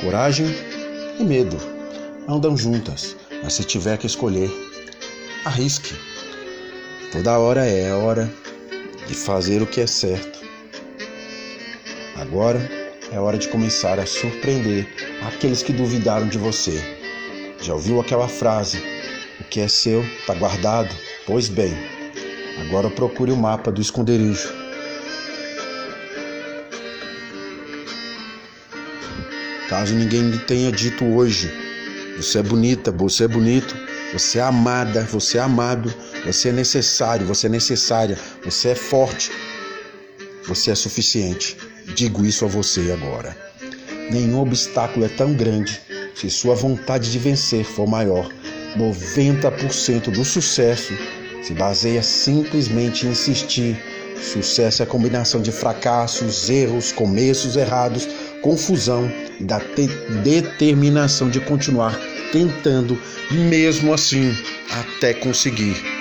Coragem e medo andam juntas, mas se tiver que escolher, arrisque. Toda hora é hora de fazer o que é certo. Agora é hora de começar a surpreender aqueles que duvidaram de você. Já ouviu aquela frase? O que é seu está guardado? Pois bem, agora procure o mapa do esconderijo. Caso ninguém lhe tenha dito hoje, você é bonita, você é bonito, você é amada, você é amado, você é necessário, você é necessária, você é forte, você é suficiente. Digo isso a você agora. Nenhum obstáculo é tão grande se sua vontade de vencer for maior. 90% do sucesso se baseia simplesmente em insistir. Sucesso é a combinação de fracassos, erros, começos errados, confusão e da determinação de continuar tentando, mesmo assim, até conseguir.